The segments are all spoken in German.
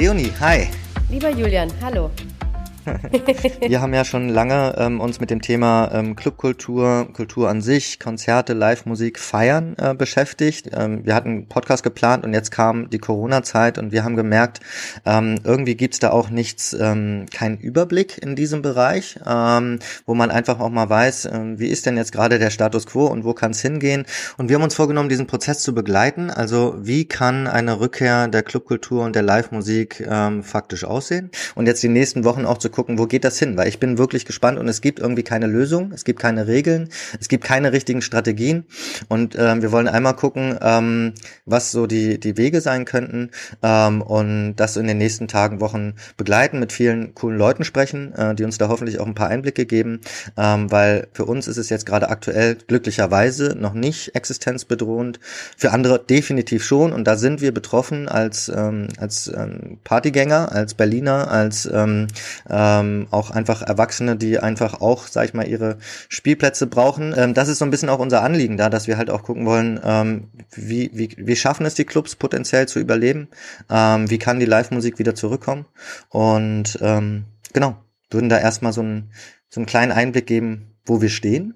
Leonie, hi. Lieber Julian, hallo. wir haben ja schon lange ähm, uns mit dem Thema ähm, Clubkultur, Kultur an sich, Konzerte, Live-Musik, Feiern äh, beschäftigt. Ähm, wir hatten einen Podcast geplant und jetzt kam die Corona-Zeit und wir haben gemerkt, ähm, irgendwie gibt's da auch nichts, ähm, keinen Überblick in diesem Bereich, ähm, wo man einfach auch mal weiß, äh, wie ist denn jetzt gerade der Status quo und wo kann es hingehen. Und wir haben uns vorgenommen, diesen Prozess zu begleiten. Also wie kann eine Rückkehr der Clubkultur und der Live-Musik faktisch aussehen? Und jetzt die nächsten Wochen auch zu gucken, wo geht das hin? Weil ich bin wirklich gespannt und es gibt irgendwie keine Lösung, es gibt keine Regeln, es gibt keine richtigen Strategien. Und ähm, wir wollen einmal gucken, ähm, was so die, die Wege sein könnten ähm, und das in den nächsten Tagen, Wochen begleiten, mit vielen coolen Leuten sprechen, äh, die uns da hoffentlich auch ein paar Einblicke geben, ähm, weil für uns ist es jetzt gerade aktuell glücklicherweise noch nicht existenzbedrohend, für andere definitiv schon. Und da sind wir betroffen als, ähm, als ähm, Partygänger, als Berliner, als ähm, ähm, auch einfach Erwachsene, die einfach auch, sag ich mal, ihre Spielplätze brauchen. Ähm, das ist so ein bisschen auch unser Anliegen da, dass wir halt auch gucken wollen, ähm, wie, wie, wie schaffen es die Clubs potenziell zu überleben, ähm, wie kann die Live-Musik wieder zurückkommen und ähm, genau, würden da erstmal so einen, so einen kleinen Einblick geben, wo wir stehen.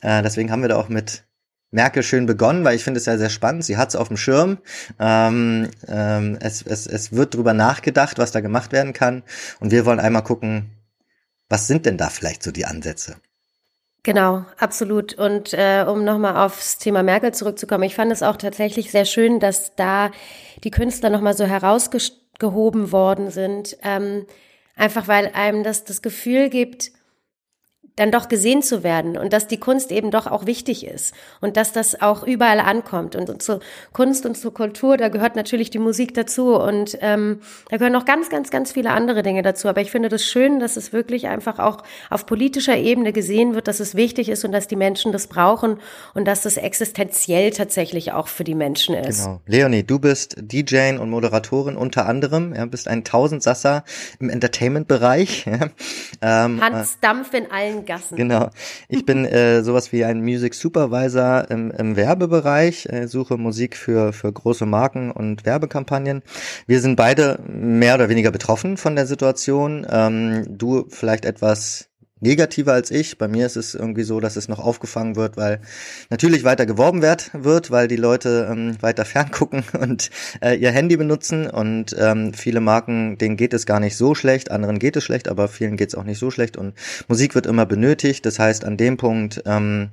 Äh, deswegen haben wir da auch mit Merkel schön begonnen, weil ich finde es ja sehr spannend. Sie hat es auf dem Schirm. Ähm, ähm, es, es, es wird drüber nachgedacht, was da gemacht werden kann. Und wir wollen einmal gucken, was sind denn da vielleicht so die Ansätze? Genau, absolut. Und äh, um nochmal aufs Thema Merkel zurückzukommen, ich fand es auch tatsächlich sehr schön, dass da die Künstler nochmal so herausgehoben worden sind. Ähm, einfach weil einem das das Gefühl gibt, dann doch gesehen zu werden und dass die Kunst eben doch auch wichtig ist und dass das auch überall ankommt. Und, und zur Kunst und zur Kultur, da gehört natürlich die Musik dazu und ähm, da gehören noch ganz, ganz, ganz viele andere Dinge dazu. Aber ich finde das schön, dass es wirklich einfach auch auf politischer Ebene gesehen wird, dass es wichtig ist und dass die Menschen das brauchen und dass das existenziell tatsächlich auch für die Menschen ist. Genau. Leonie, du bist DJ und Moderatorin unter anderem, ja, bist ein Tausendsasser im Entertainment-Bereich. Ja. Ähm, Hans Dampf in allen Gassen. Genau. Ich bin äh, sowas wie ein Music Supervisor im, im Werbebereich, äh, suche Musik für, für große Marken und Werbekampagnen. Wir sind beide mehr oder weniger betroffen von der Situation. Ähm, du vielleicht etwas negativer als ich. Bei mir ist es irgendwie so, dass es noch aufgefangen wird, weil natürlich weiter geworben wird, wird weil die Leute ähm, weiter ferngucken und äh, ihr Handy benutzen und ähm, viele Marken, denen geht es gar nicht so schlecht, anderen geht es schlecht, aber vielen geht es auch nicht so schlecht und Musik wird immer benötigt. Das heißt, an dem Punkt ähm,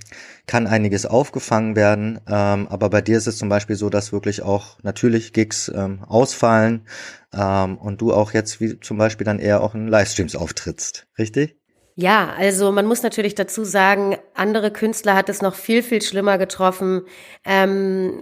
kann einiges aufgefangen werden, ähm, aber bei dir ist es zum Beispiel so, dass wirklich auch natürlich Gigs ähm, ausfallen ähm, und du auch jetzt wie zum Beispiel dann eher auch in Livestreams auftrittst, richtig? Ja, also man muss natürlich dazu sagen, andere Künstler hat es noch viel, viel schlimmer getroffen. Ähm,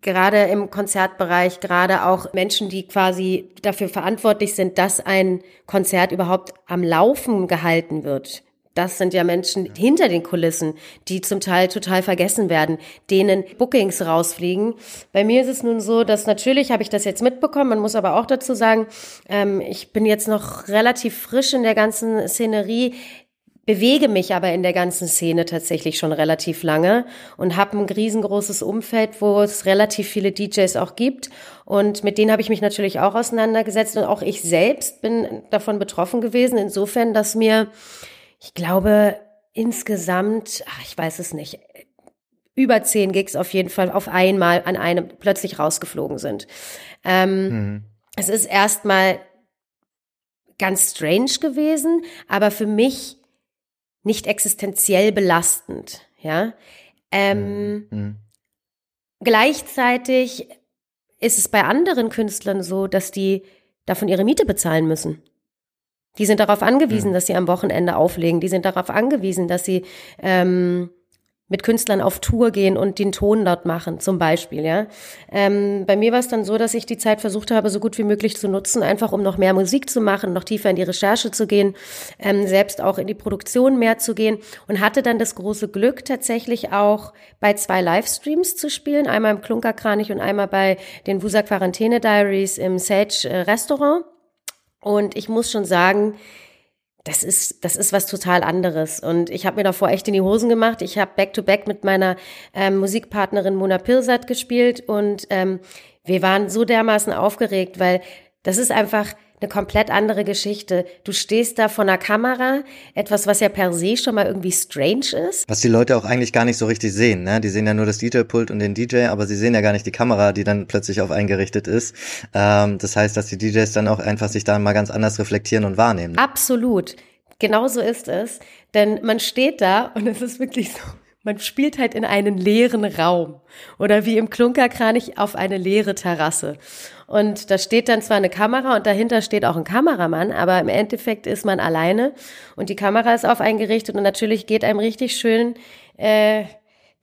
gerade im Konzertbereich, gerade auch Menschen, die quasi dafür verantwortlich sind, dass ein Konzert überhaupt am Laufen gehalten wird das sind ja Menschen hinter den Kulissen, die zum Teil total vergessen werden, denen Bookings rausfliegen. Bei mir ist es nun so, dass natürlich habe ich das jetzt mitbekommen, man muss aber auch dazu sagen, ähm, ich bin jetzt noch relativ frisch in der ganzen Szenerie bewege mich aber in der ganzen Szene tatsächlich schon relativ lange und habe ein riesengroßes Umfeld, wo es relativ viele DJs auch gibt. Und mit denen habe ich mich natürlich auch auseinandergesetzt und auch ich selbst bin davon betroffen gewesen, insofern, dass mir ich glaube, insgesamt, ach, ich weiß es nicht, über zehn Gigs auf jeden Fall auf einmal an einem plötzlich rausgeflogen sind. Ähm, mhm. Es ist erstmal ganz strange gewesen, aber für mich nicht existenziell belastend, ja. Ähm, mhm. mhm. Gleichzeitig ist es bei anderen Künstlern so, dass die davon ihre Miete bezahlen müssen. Die sind darauf angewiesen, mhm. dass sie am Wochenende auflegen. Die sind darauf angewiesen, dass sie ähm, mit Künstlern auf Tour gehen und den Ton dort machen, zum Beispiel, ja. Ähm, bei mir war es dann so, dass ich die Zeit versucht habe, so gut wie möglich zu nutzen, einfach um noch mehr Musik zu machen, noch tiefer in die Recherche zu gehen, ähm, selbst auch in die Produktion mehr zu gehen und hatte dann das große Glück, tatsächlich auch bei zwei Livestreams zu spielen, einmal im Klunkerkranich und einmal bei den Wusa Quarantäne Diaries im Sage äh, Restaurant. Und ich muss schon sagen, das ist, das ist was total anderes. Und ich habe mir davor echt in die Hosen gemacht. Ich habe Back-to-Back mit meiner ähm, Musikpartnerin Mona Pirsat gespielt und ähm, wir waren so dermaßen aufgeregt, weil das ist einfach eine komplett andere Geschichte. Du stehst da vor einer Kamera, etwas, was ja per se schon mal irgendwie strange ist. Was die Leute auch eigentlich gar nicht so richtig sehen, ne? Die sehen ja nur das DJ-Pult und den DJ, aber sie sehen ja gar nicht die Kamera, die dann plötzlich auf eingerichtet ist. Ähm, das heißt, dass die DJs dann auch einfach sich da mal ganz anders reflektieren und wahrnehmen. Absolut. Genauso ist es. Denn man steht da und es ist wirklich so, man spielt halt in einen leeren Raum oder wie im Klunkerkranich auf eine leere Terrasse. Und da steht dann zwar eine Kamera und dahinter steht auch ein Kameramann, aber im Endeffekt ist man alleine und die Kamera ist auf eingerichtet und natürlich geht einem richtig schön äh,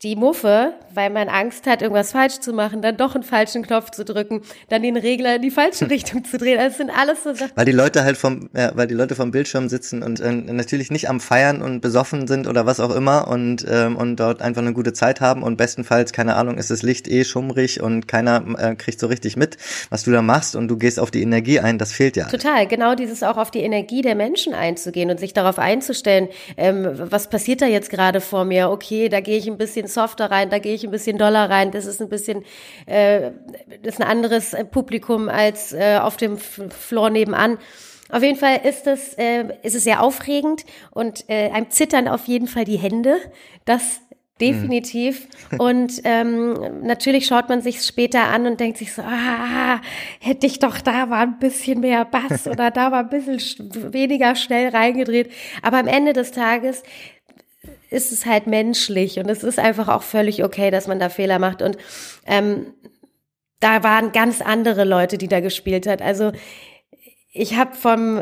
die Muffe, weil man Angst hat, irgendwas falsch zu machen, dann doch einen falschen Knopf zu drücken, dann den Regler in die falsche Richtung zu drehen. Das sind alles so Sachen. Weil die Leute halt vom, ja, weil die Leute vom Bildschirm sitzen und äh, natürlich nicht am Feiern und besoffen sind oder was auch immer und ähm, und dort einfach eine gute Zeit haben und bestenfalls keine Ahnung ist das Licht eh schummrig und keiner äh, kriegt so richtig mit, was du da machst und du gehst auf die Energie ein. Das fehlt ja. Total, genau dieses auch auf die Energie der Menschen einzugehen und sich darauf einzustellen, ähm, was passiert da jetzt gerade vor mir? Okay, da gehe ich ein bisschen bisschen softer rein, da gehe ich ein bisschen doller rein. Das ist ein bisschen, äh, das ist ein anderes Publikum als äh, auf dem Floor nebenan. Auf jeden Fall ist es, äh, ist es sehr aufregend und äh, einem zittern auf jeden Fall die Hände. Das definitiv. Mhm. Und ähm, natürlich schaut man sich später an und denkt sich so, ah, hätte ich doch da war ein bisschen mehr Bass oder da war ein bisschen weniger schnell reingedreht. Aber am Ende des Tages ist es halt menschlich und es ist einfach auch völlig okay, dass man da Fehler macht. Und ähm, da waren ganz andere Leute, die da gespielt hat. Also ich habe vom,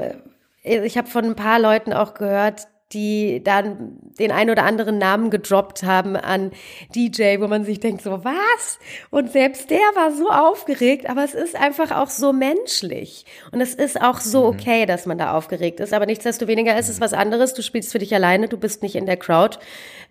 ich habe von ein paar Leuten auch gehört, die dann den ein oder anderen Namen gedroppt haben an DJ, wo man sich denkt, so was? Und selbst der war so aufgeregt, aber es ist einfach auch so menschlich. Und es ist auch so mhm. okay, dass man da aufgeregt ist. Aber nichtsdestoweniger ist es was anderes. Du spielst für dich alleine, du bist nicht in der Crowd.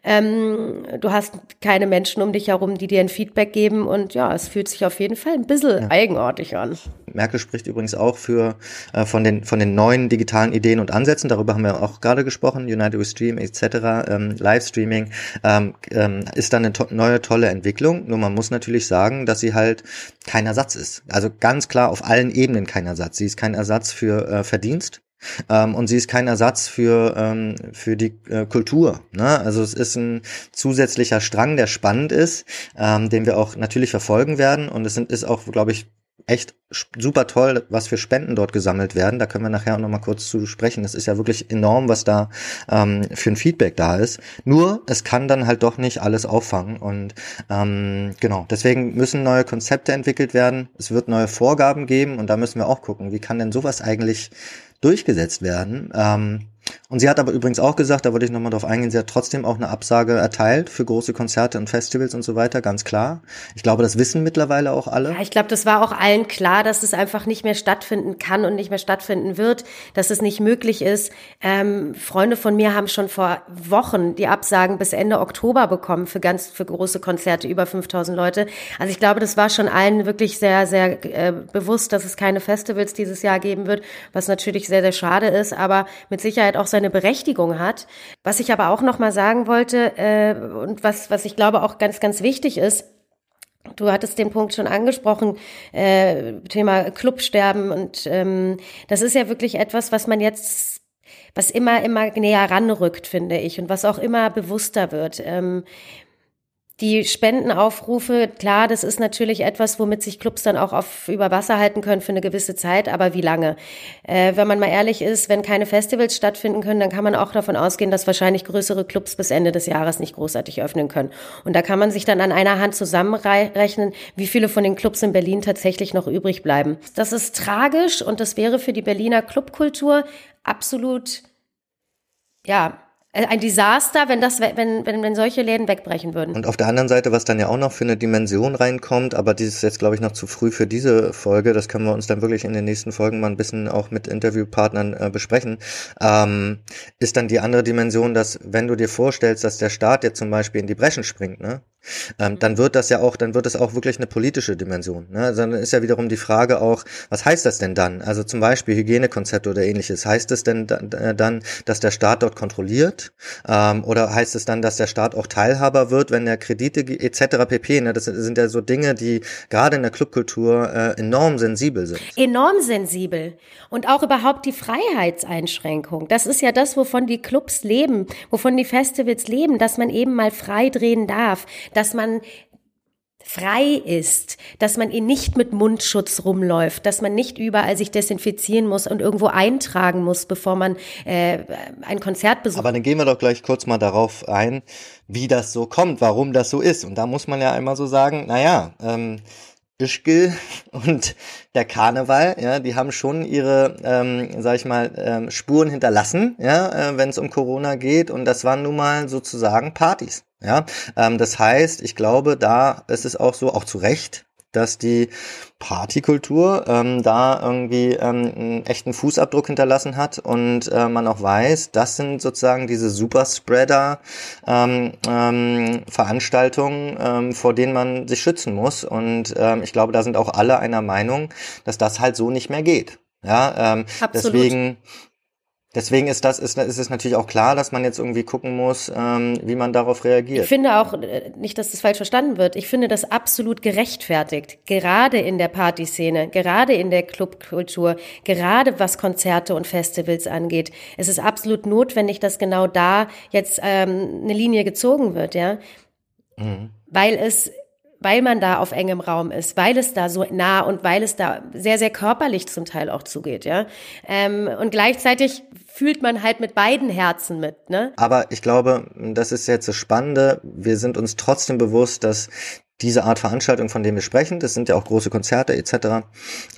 Ähm, du hast keine Menschen um dich herum, die dir ein Feedback geben. Und ja, es fühlt sich auf jeden Fall ein bisschen ja. eigenartig an. Merkel spricht übrigens auch für äh, von den von den neuen digitalen Ideen und Ansätzen. Darüber haben wir auch gerade gesprochen. United We Stream etc. Ähm, Livestreaming ähm, ähm, ist dann eine to neue tolle Entwicklung. Nur man muss natürlich sagen, dass sie halt kein Ersatz ist. Also ganz klar auf allen Ebenen kein Ersatz. Sie ist kein Ersatz für äh, Verdienst. Ähm, und sie ist kein Ersatz für, ähm, für die äh, Kultur. Ne? Also es ist ein zusätzlicher Strang, der spannend ist, ähm, den wir auch natürlich verfolgen werden. Und es sind, ist auch, glaube ich, echt super toll, was für Spenden dort gesammelt werden. Da können wir nachher auch noch mal kurz zu sprechen. Das ist ja wirklich enorm, was da ähm, für ein Feedback da ist. Nur, es kann dann halt doch nicht alles auffangen. Und ähm, genau, deswegen müssen neue Konzepte entwickelt werden. Es wird neue Vorgaben geben und da müssen wir auch gucken, wie kann denn sowas eigentlich durchgesetzt werden. Ähm, und sie hat aber übrigens auch gesagt, da wollte ich nochmal drauf eingehen, sie hat trotzdem auch eine Absage erteilt für große Konzerte und Festivals und so weiter, ganz klar. Ich glaube, das wissen mittlerweile auch alle. Ja, ich glaube, das war auch allen klar, dass es einfach nicht mehr stattfinden kann und nicht mehr stattfinden wird, dass es nicht möglich ist. Ähm, Freunde von mir haben schon vor Wochen die Absagen bis Ende Oktober bekommen für ganz, für große Konzerte, über 5000 Leute. Also ich glaube, das war schon allen wirklich sehr, sehr äh, bewusst, dass es keine Festivals dieses Jahr geben wird, was natürlich sehr, sehr schade ist, aber mit Sicherheit auch seine Berechtigung hat. Was ich aber auch noch mal sagen wollte äh, und was, was ich glaube auch ganz, ganz wichtig ist, Du hattest den Punkt schon angesprochen, äh, Thema Clubsterben und ähm, das ist ja wirklich etwas, was man jetzt, was immer, immer näher ranrückt, finde ich, und was auch immer bewusster wird. Ähm, die Spendenaufrufe, klar, das ist natürlich etwas, womit sich Clubs dann auch auf über Wasser halten können für eine gewisse Zeit, aber wie lange? Äh, wenn man mal ehrlich ist, wenn keine Festivals stattfinden können, dann kann man auch davon ausgehen, dass wahrscheinlich größere Clubs bis Ende des Jahres nicht großartig öffnen können. Und da kann man sich dann an einer Hand zusammenrechnen, wie viele von den Clubs in Berlin tatsächlich noch übrig bleiben. Das ist tragisch und das wäre für die Berliner Clubkultur absolut, ja, ein Desaster, wenn das, wenn, wenn, wenn solche Läden wegbrechen würden. Und auf der anderen Seite, was dann ja auch noch für eine Dimension reinkommt, aber die ist jetzt, glaube ich, noch zu früh für diese Folge, das können wir uns dann wirklich in den nächsten Folgen mal ein bisschen auch mit Interviewpartnern äh, besprechen, ähm, ist dann die andere Dimension, dass wenn du dir vorstellst, dass der Staat jetzt zum Beispiel in die Breschen springt, ne? Ähm, dann wird das ja auch, dann wird es auch wirklich eine politische Dimension. Ne? Also dann ist ja wiederum die Frage auch, was heißt das denn dann? Also zum Beispiel Hygienekonzepte oder ähnliches. Heißt es denn dann, dass der Staat dort kontrolliert? Ähm, oder heißt es dann, dass der Staat auch Teilhaber wird, wenn er Kredite etc. pp. Ne? Das sind ja so Dinge, die gerade in der Clubkultur äh, enorm sensibel sind. Enorm sensibel. Und auch überhaupt die Freiheitseinschränkung. Das ist ja das, wovon die Clubs leben, wovon die Festivals leben, dass man eben mal frei drehen darf dass man frei ist, dass man ihn nicht mit Mundschutz rumläuft, dass man nicht überall sich desinfizieren muss und irgendwo eintragen muss, bevor man äh, ein Konzert besucht. Aber dann gehen wir doch gleich kurz mal darauf ein, wie das so kommt, warum das so ist. Und da muss man ja einmal so sagen, naja, ähm, Ischgl und der Karneval, ja, die haben schon ihre, ähm, sag ich mal, ähm, Spuren hinterlassen, ja, äh, wenn es um Corona geht. Und das waren nun mal sozusagen Partys. Ja, ähm, das heißt, ich glaube, da ist es auch so, auch zu Recht, dass die Partykultur ähm, da irgendwie ähm, einen echten Fußabdruck hinterlassen hat und äh, man auch weiß, das sind sozusagen diese Superspreader ähm, ähm, Veranstaltungen, ähm, vor denen man sich schützen muss und ähm, ich glaube, da sind auch alle einer Meinung, dass das halt so nicht mehr geht. Ja, ähm, Absolut. deswegen Deswegen ist das ist, ist es natürlich auch klar, dass man jetzt irgendwie gucken muss, ähm, wie man darauf reagiert. Ich finde auch äh, nicht, dass das falsch verstanden wird. Ich finde das absolut gerechtfertigt, gerade in der Partyszene, gerade in der Clubkultur, gerade was Konzerte und Festivals angeht. Es ist absolut notwendig, dass genau da jetzt ähm, eine Linie gezogen wird, ja, mhm. weil es weil man da auf engem Raum ist, weil es da so nah und weil es da sehr, sehr körperlich zum Teil auch zugeht, ja. Ähm, und gleichzeitig fühlt man halt mit beiden Herzen mit, ne? Aber ich glaube, das ist jetzt das Spannende. Wir sind uns trotzdem bewusst, dass diese Art Veranstaltung, von denen wir sprechen, das sind ja auch große Konzerte etc.,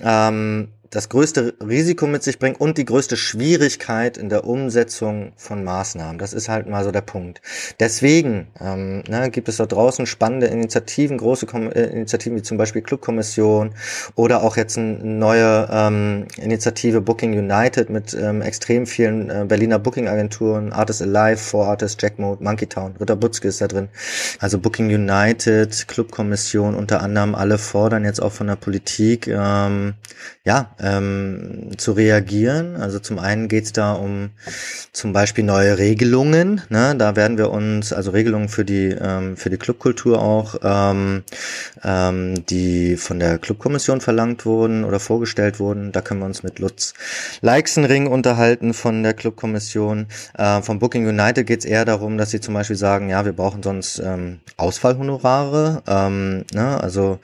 ähm, das größte Risiko mit sich bringt und die größte Schwierigkeit in der Umsetzung von Maßnahmen. Das ist halt mal so der Punkt. Deswegen ähm, ne, gibt es da draußen spannende Initiativen, große Kom äh, Initiativen wie zum Beispiel Clubkommission oder auch jetzt eine neue ähm, Initiative Booking United mit ähm, extrem vielen äh, Berliner Booking-Agenturen, Artists Alive, Four Artists, Jackmode, Monkey Town, Ritter Butzke ist da drin. Also Booking United, Clubkommission unter anderem, alle fordern jetzt auch von der Politik, ähm, ja, ähm, zu reagieren. Also zum einen geht es da um zum Beispiel neue Regelungen. Ne? Da werden wir uns, also Regelungen für die ähm, für die Clubkultur auch, ähm, ähm, die von der Clubkommission verlangt wurden oder vorgestellt wurden. Da können wir uns mit Lutz Leixenring unterhalten von der Clubkommission. Äh, vom Booking United geht es eher darum, dass sie zum Beispiel sagen, ja, wir brauchen sonst ähm, Ausfallhonorare, ähm, ne? also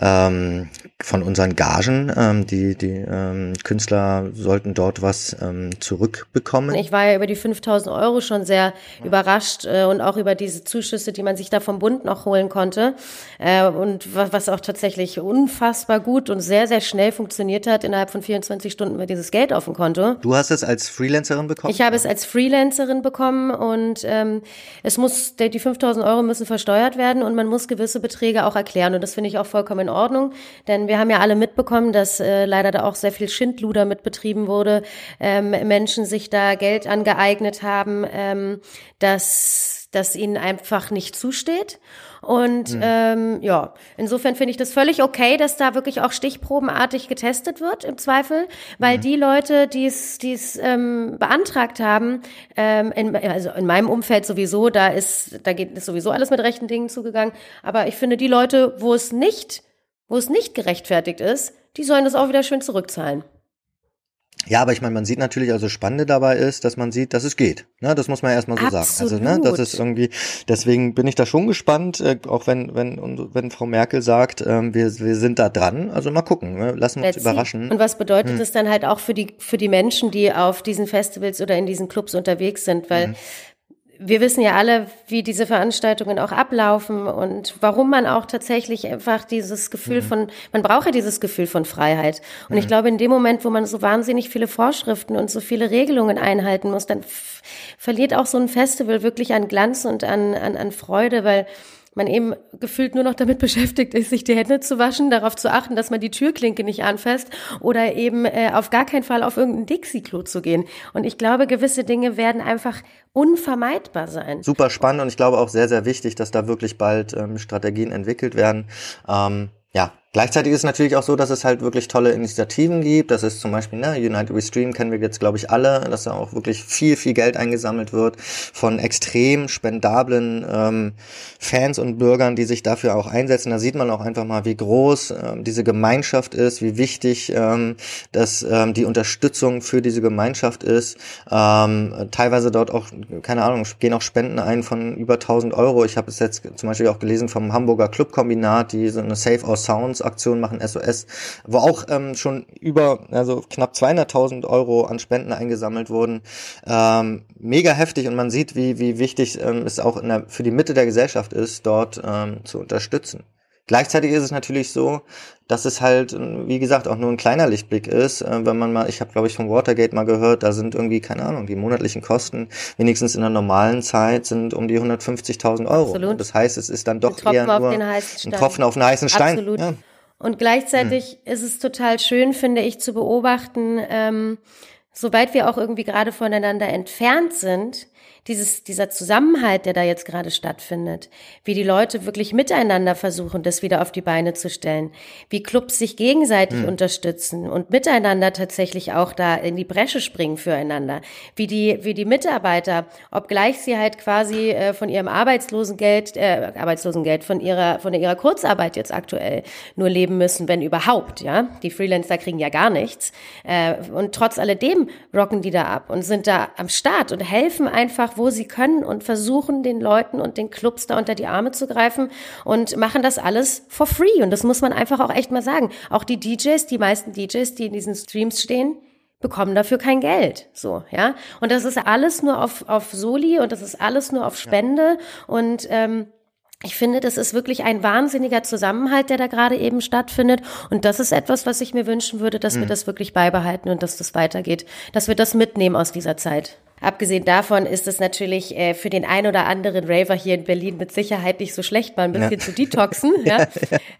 ähm, von unseren Gagen, ähm, die die ähm, Künstler sollten dort was ähm, zurückbekommen. Ich war ja über die 5000 Euro schon sehr überrascht äh, und auch über diese Zuschüsse, die man sich da vom Bund noch holen konnte äh, und was, was auch tatsächlich unfassbar gut und sehr, sehr schnell funktioniert hat. Innerhalb von 24 Stunden war dieses Geld auf dem Konto. Du hast es als Freelancerin bekommen? Ich habe es als Freelancerin bekommen und ähm, es muss, die 5000 Euro müssen versteuert werden und man muss gewisse Beträge auch erklären und das finde ich auch vollkommen in Ordnung, denn wir haben ja alle mitbekommen, dass äh, leider da auch sehr viel Schindluder mit betrieben wurde, ähm, Menschen sich da Geld angeeignet haben, ähm, dass, dass ihnen einfach nicht zusteht. Und mhm. ähm, ja, insofern finde ich das völlig okay, dass da wirklich auch stichprobenartig getestet wird, im Zweifel, weil mhm. die Leute, die es die es ähm, beantragt haben, ähm, in, also in meinem Umfeld sowieso, da ist, da geht es sowieso alles mit rechten Dingen zugegangen. Aber ich finde, die Leute, wo es nicht, wo es nicht gerechtfertigt ist, die sollen das auch wieder schön zurückzahlen. Ja, aber ich meine, man sieht natürlich, also Spannende dabei ist, dass man sieht, dass es geht. Ne, das muss man erstmal so Absolut. sagen. Also, ne, das ist irgendwie, deswegen bin ich da schon gespannt, äh, auch wenn, wenn, wenn Frau Merkel sagt, ähm, wir, wir sind da dran. Also mal gucken, ne? lassen wir uns überraschen. Und was bedeutet hm. das dann halt auch für die, für die Menschen, die auf diesen Festivals oder in diesen Clubs unterwegs sind? Weil hm wir wissen ja alle, wie diese Veranstaltungen auch ablaufen und warum man auch tatsächlich einfach dieses Gefühl mhm. von, man braucht ja dieses Gefühl von Freiheit. Und mhm. ich glaube, in dem Moment, wo man so wahnsinnig viele Vorschriften und so viele Regelungen einhalten muss, dann verliert auch so ein Festival wirklich an Glanz und an, an, an Freude, weil man eben gefühlt nur noch damit beschäftigt ist, sich die Hände zu waschen, darauf zu achten, dass man die Türklinke nicht anfasst oder eben äh, auf gar keinen Fall auf irgendein Dixie-Klo zu gehen. Und ich glaube, gewisse Dinge werden einfach unvermeidbar sein. Super spannend und ich glaube auch sehr, sehr wichtig, dass da wirklich bald ähm, Strategien entwickelt werden. Ähm, ja, Gleichzeitig ist es natürlich auch so, dass es halt wirklich tolle Initiativen gibt. Das ist zum Beispiel, ne, United We Stream kennen wir jetzt, glaube ich, alle, dass da auch wirklich viel, viel Geld eingesammelt wird von extrem spendablen ähm, Fans und Bürgern, die sich dafür auch einsetzen. Da sieht man auch einfach mal, wie groß ähm, diese Gemeinschaft ist, wie wichtig ähm, dass ähm, die Unterstützung für diese Gemeinschaft ist. Ähm, teilweise dort auch, keine Ahnung, gehen auch Spenden ein von über 1000 Euro. Ich habe es jetzt zum Beispiel auch gelesen vom Hamburger Clubkombinat, die so eine Save Our Sounds Aktion machen, SOS, wo auch ähm, schon über, also knapp 200.000 Euro an Spenden eingesammelt wurden. Ähm, mega heftig und man sieht, wie, wie wichtig ähm, es auch der, für die Mitte der Gesellschaft ist, dort ähm, zu unterstützen. Gleichzeitig ist es natürlich so, dass es halt, wie gesagt, auch nur ein kleiner Lichtblick ist. Äh, wenn man mal, ich habe glaube ich vom Watergate mal gehört, da sind irgendwie, keine Ahnung, die monatlichen Kosten wenigstens in der normalen Zeit sind um die 150.000 Euro. Absolut. Das heißt, es ist dann doch eher nur ein Tropfen auf den heißen Stein. Absolut. Ja. Und gleichzeitig mhm. ist es total schön, finde ich, zu beobachten, ähm, sobald wir auch irgendwie gerade voneinander entfernt sind, dieses, dieser Zusammenhalt, der da jetzt gerade stattfindet, wie die Leute wirklich miteinander versuchen, das wieder auf die Beine zu stellen, wie Clubs sich gegenseitig mhm. unterstützen und miteinander tatsächlich auch da in die Bresche springen füreinander, wie die, wie die Mitarbeiter, obgleich sie halt quasi äh, von ihrem Arbeitslosengeld, äh, Arbeitslosengeld, von ihrer, von ihrer Kurzarbeit jetzt aktuell nur leben müssen, wenn überhaupt, ja. Die Freelancer kriegen ja gar nichts. Äh, und trotz alledem rocken die da ab und sind da am Start und helfen einfach, wo sie können und versuchen den Leuten und den Clubs da unter die Arme zu greifen und machen das alles for free. Und das muss man einfach auch echt mal sagen. Auch die DJs, die meisten DJs, die in diesen Streams stehen, bekommen dafür kein Geld. So, ja. Und das ist alles nur auf, auf Soli und das ist alles nur auf Spende. Und ähm, ich finde, das ist wirklich ein wahnsinniger Zusammenhalt, der da gerade eben stattfindet. Und das ist etwas, was ich mir wünschen würde, dass mhm. wir das wirklich beibehalten und dass das weitergeht, dass wir das mitnehmen aus dieser Zeit. Abgesehen davon ist es natürlich äh, für den ein oder anderen Raver hier in Berlin mit Sicherheit nicht so schlecht, mal ein bisschen ja. zu detoxen. ja?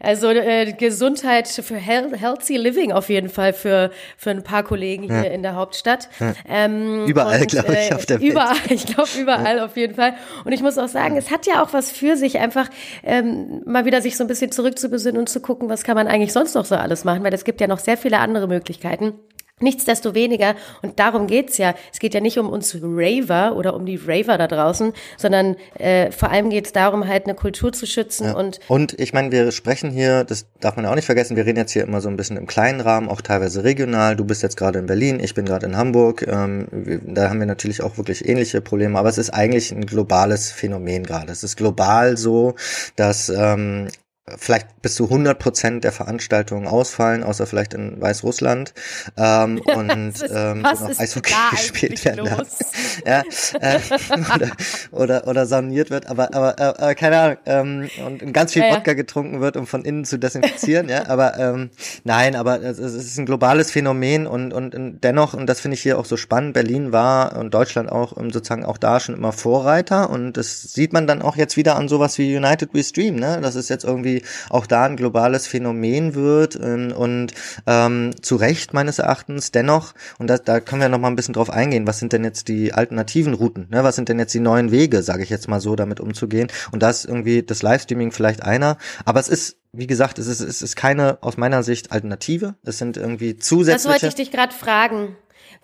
Also äh, Gesundheit für healthy living auf jeden Fall für für ein paar Kollegen hier ja. in der Hauptstadt. Ähm, überall, glaube ich, auf der Welt. Überall, ich glaube überall auf jeden Fall. Und ich muss auch sagen, es hat ja auch was für sich, einfach ähm, mal wieder sich so ein bisschen zurückzubesinnen und zu gucken, was kann man eigentlich sonst noch so alles machen, weil es gibt ja noch sehr viele andere Möglichkeiten. Nichtsdestoweniger, und darum geht's ja, es geht ja nicht um uns Raver oder um die Raver da draußen, sondern äh, vor allem geht's darum, halt eine Kultur zu schützen ja. und. Und ich meine, wir sprechen hier, das darf man ja auch nicht vergessen, wir reden jetzt hier immer so ein bisschen im kleinen Rahmen, auch teilweise regional. Du bist jetzt gerade in Berlin, ich bin gerade in Hamburg. Ähm, da haben wir natürlich auch wirklich ähnliche Probleme, aber es ist eigentlich ein globales Phänomen gerade. Es ist global so, dass ähm, vielleicht bis zu 100 Prozent der Veranstaltungen ausfallen, außer vielleicht in Weißrussland ähm, und ist, ähm, wo noch Eishockey gespielt werden darf. ja, äh, oder, oder, oder saniert wird, aber aber äh, äh, keine Ahnung ähm, und ganz viel ja, Wodka getrunken wird, um von innen zu desinfizieren, ja, aber ähm, nein, aber es, es ist ein globales Phänomen und, und und dennoch und das finde ich hier auch so spannend. Berlin war und Deutschland auch ähm, sozusagen auch da schon immer Vorreiter und das sieht man dann auch jetzt wieder an sowas wie United We Stream, ne? Das ist jetzt irgendwie auch da ein globales Phänomen wird ähm, und ähm, zu Recht meines Erachtens dennoch, und da, da können wir noch mal ein bisschen drauf eingehen, was sind denn jetzt die alternativen Routen, ne? was sind denn jetzt die neuen Wege, sage ich jetzt mal so, damit umzugehen und da ist irgendwie das Livestreaming vielleicht einer, aber es ist wie gesagt, es ist, es ist keine aus meiner Sicht Alternative. Es sind irgendwie zusätzliche. Das wollte ich dich gerade fragen.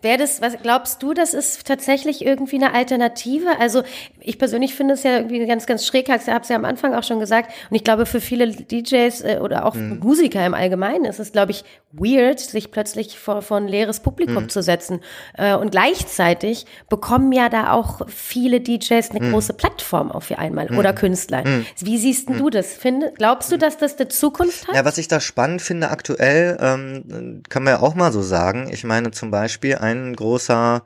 Wäre das, was glaubst du, das ist tatsächlich irgendwie eine Alternative? Also ich persönlich finde es ja irgendwie ganz, ganz schräg, ich habe es ja am Anfang auch schon gesagt. Und ich glaube, für viele DJs äh, oder auch mhm. Musiker im Allgemeinen ist es, glaube ich, weird, sich plötzlich vor, vor ein leeres Publikum mhm. zu setzen. Äh, und gleichzeitig bekommen ja da auch viele DJs eine mhm. große Plattform auf einmal oder mhm. Künstler. Mhm. Wie siehst du das? Finde, glaubst du, dass das eine Zukunft hat? Ja, was ich da spannend finde aktuell, ähm, kann man ja auch mal so sagen. Ich meine zum Beispiel ein großer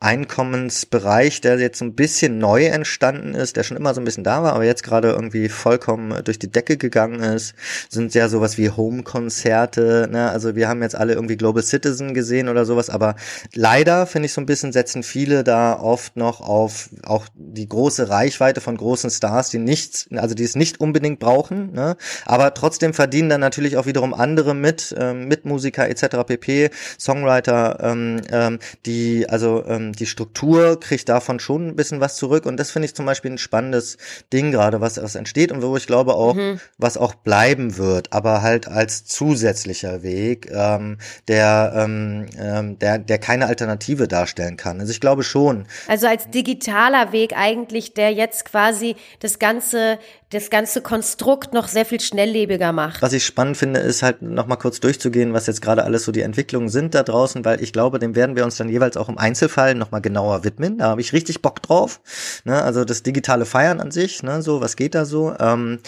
Einkommensbereich, der jetzt ein bisschen neu entstanden ist, der schon immer so ein bisschen da war, aber jetzt gerade irgendwie vollkommen durch die Decke gegangen ist, sind ja sowas wie Home-Konzerte, ne? Also wir haben jetzt alle irgendwie Global Citizen gesehen oder sowas, aber leider finde ich so ein bisschen setzen viele da oft noch auf auch die große Reichweite von großen Stars, die nichts, also die es nicht unbedingt brauchen, ne? Aber trotzdem verdienen dann natürlich auch wiederum andere mit, ähm, Mitmusiker etc. pp, Songwriter, ähm, ähm, die also ähm, die Struktur kriegt davon schon ein bisschen was zurück und das finde ich zum Beispiel ein spannendes Ding gerade, was, was entsteht und wo ich glaube auch, mhm. was auch bleiben wird, aber halt als zusätzlicher Weg, ähm, der, ähm, ähm, der, der keine Alternative darstellen kann. Also ich glaube schon. Also als digitaler Weg eigentlich, der jetzt quasi das ganze das ganze Konstrukt noch sehr viel schnelllebiger macht. Was ich spannend finde, ist halt nochmal kurz durchzugehen, was jetzt gerade alles so die Entwicklungen sind da draußen, weil ich glaube, dem werden wir uns dann jeweils auch im Einzelfall nochmal genauer widmen. Da habe ich richtig Bock drauf. Ne? Also das digitale Feiern an sich, ne? so, was geht da so? Ähm,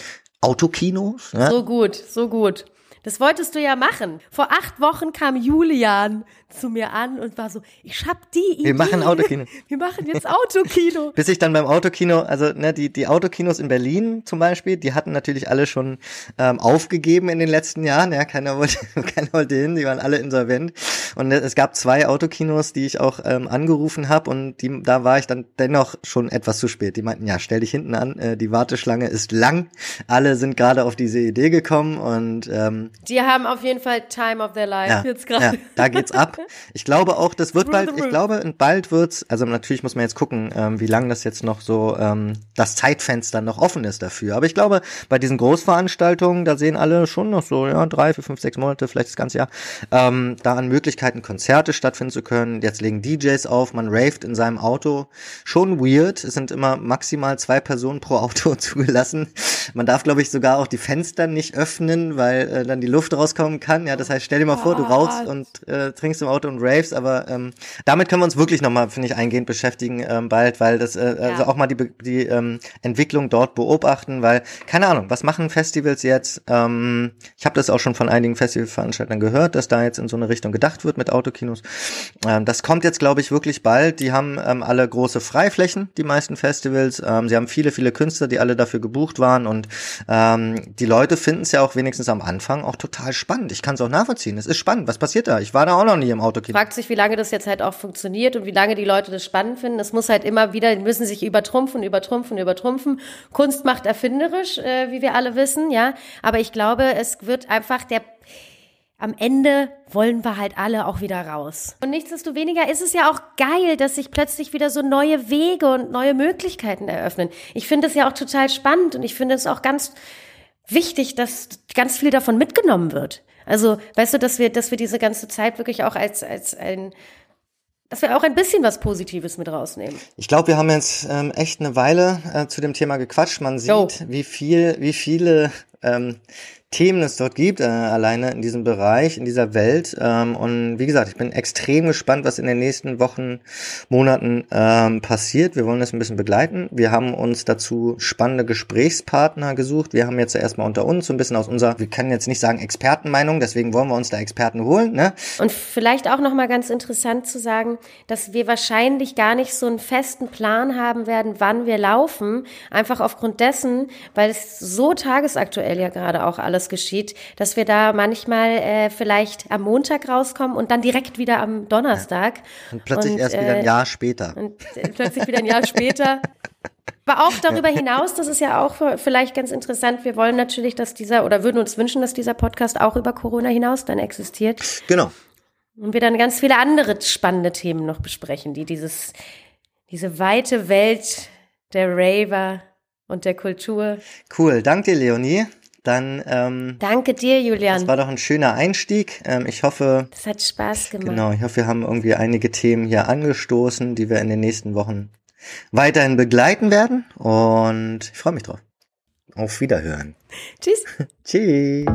Autokinos. Ne? So gut, so gut. Das wolltest du ja machen. Vor acht Wochen kam Julian zu mir an und war so, ich hab die Idee. Wir machen Autokino. Wir machen jetzt Autokino. Bis ich dann beim Autokino, also ne, die, die Autokinos in Berlin zum Beispiel, die hatten natürlich alle schon ähm, aufgegeben in den letzten Jahren. Ja, keiner wollte, keiner wollte hin, die waren alle insolvent. Und es gab zwei Autokinos, die ich auch ähm, angerufen habe und die, da war ich dann dennoch schon etwas zu spät. Die meinten, ja, stell dich hinten an, äh, die Warteschlange ist lang. Alle sind gerade auf diese Idee gekommen und ähm, die haben auf jeden Fall Time of their life ja, jetzt gerade. Ja, da geht's ab. Ich glaube auch, das wird bald, ich glaube, bald wird's, also natürlich muss man jetzt gucken, ähm, wie lange das jetzt noch so, ähm, das Zeitfenster noch offen ist dafür. Aber ich glaube, bei diesen Großveranstaltungen, da sehen alle schon noch so, ja, drei, vier, fünf, sechs Monate, vielleicht das ganze Jahr, ähm, da an Möglichkeiten, Konzerte stattfinden zu können. Jetzt legen DJs auf, man raved in seinem Auto. Schon weird. Es sind immer maximal zwei Personen pro Auto zugelassen. Man darf, glaube ich, sogar auch die Fenster nicht öffnen, weil äh, dann die Luft rauskommen kann. Ja, das heißt, stell dir mal vor, du rauchst und äh, trinkst im Auto und raves, aber ähm, damit können wir uns wirklich nochmal, finde ich, eingehend beschäftigen ähm, bald, weil das, äh, ja. also auch mal die, die ähm, Entwicklung dort beobachten, weil, keine Ahnung, was machen Festivals jetzt? Ähm, ich habe das auch schon von einigen Festivalveranstaltern gehört, dass da jetzt in so eine Richtung gedacht wird mit Autokinos. Ähm, das kommt jetzt, glaube ich, wirklich bald. Die haben ähm, alle große Freiflächen, die meisten Festivals. Ähm, sie haben viele, viele Künstler, die alle dafür gebucht waren und ähm, die Leute finden es ja auch wenigstens am Anfang auch total spannend. Ich kann es auch nachvollziehen. Es ist spannend. Was passiert da? Ich war da auch noch nie im Autokino. Fragt sich, wie lange das jetzt halt auch funktioniert und wie lange die Leute das spannend finden. Es muss halt immer wieder, die müssen sich übertrumpfen, übertrumpfen, übertrumpfen. Kunst macht erfinderisch, äh, wie wir alle wissen, ja. Aber ich glaube, es wird einfach der am Ende wollen wir halt alle auch wieder raus. Und nichtsdestoweniger ist es ja auch geil, dass sich plötzlich wieder so neue Wege und neue Möglichkeiten eröffnen. Ich finde es ja auch total spannend und ich finde es auch ganz wichtig, dass ganz viel davon mitgenommen wird. Also, weißt du, dass wir, dass wir diese ganze Zeit wirklich auch als, als ein, dass wir auch ein bisschen was Positives mit rausnehmen. Ich glaube, wir haben jetzt ähm, echt eine Weile äh, zu dem Thema gequatscht. Man sieht, oh. wie viel, wie viele ähm, Themen es dort gibt, äh, alleine in diesem Bereich, in dieser Welt. Ähm, und wie gesagt, ich bin extrem gespannt, was in den nächsten Wochen, Monaten ähm, passiert. Wir wollen das ein bisschen begleiten. Wir haben uns dazu spannende Gesprächspartner gesucht. Wir haben jetzt erstmal unter uns so ein bisschen aus unserer, wir können jetzt nicht sagen Expertenmeinung, deswegen wollen wir uns da Experten holen. Ne? Und vielleicht auch nochmal ganz interessant zu sagen, dass wir wahrscheinlich gar nicht so einen festen Plan haben werden, wann wir laufen. Einfach aufgrund dessen, weil es so tagesaktuell ja gerade auch alles geschieht, dass wir da manchmal äh, vielleicht am Montag rauskommen und dann direkt wieder am Donnerstag. Ja. Und plötzlich und, erst wieder ein äh, Jahr später. Und äh, plötzlich wieder ein Jahr später. Aber auch darüber hinaus, das ist ja auch vielleicht ganz interessant. Wir wollen natürlich, dass dieser oder würden uns wünschen, dass dieser Podcast auch über Corona hinaus dann existiert. Genau. Und wir dann ganz viele andere spannende Themen noch besprechen, die dieses, diese weite Welt der Raver und der Kultur. Cool, danke dir, Leonie. Dann ähm, danke dir, Julian. Das war doch ein schöner Einstieg. Ähm, ich hoffe, das hat Spaß gemacht. Genau, ich hoffe, wir haben irgendwie einige Themen hier angestoßen, die wir in den nächsten Wochen weiterhin begleiten werden. Und ich freue mich drauf. Auf Wiederhören. Tschüss. Tschüss.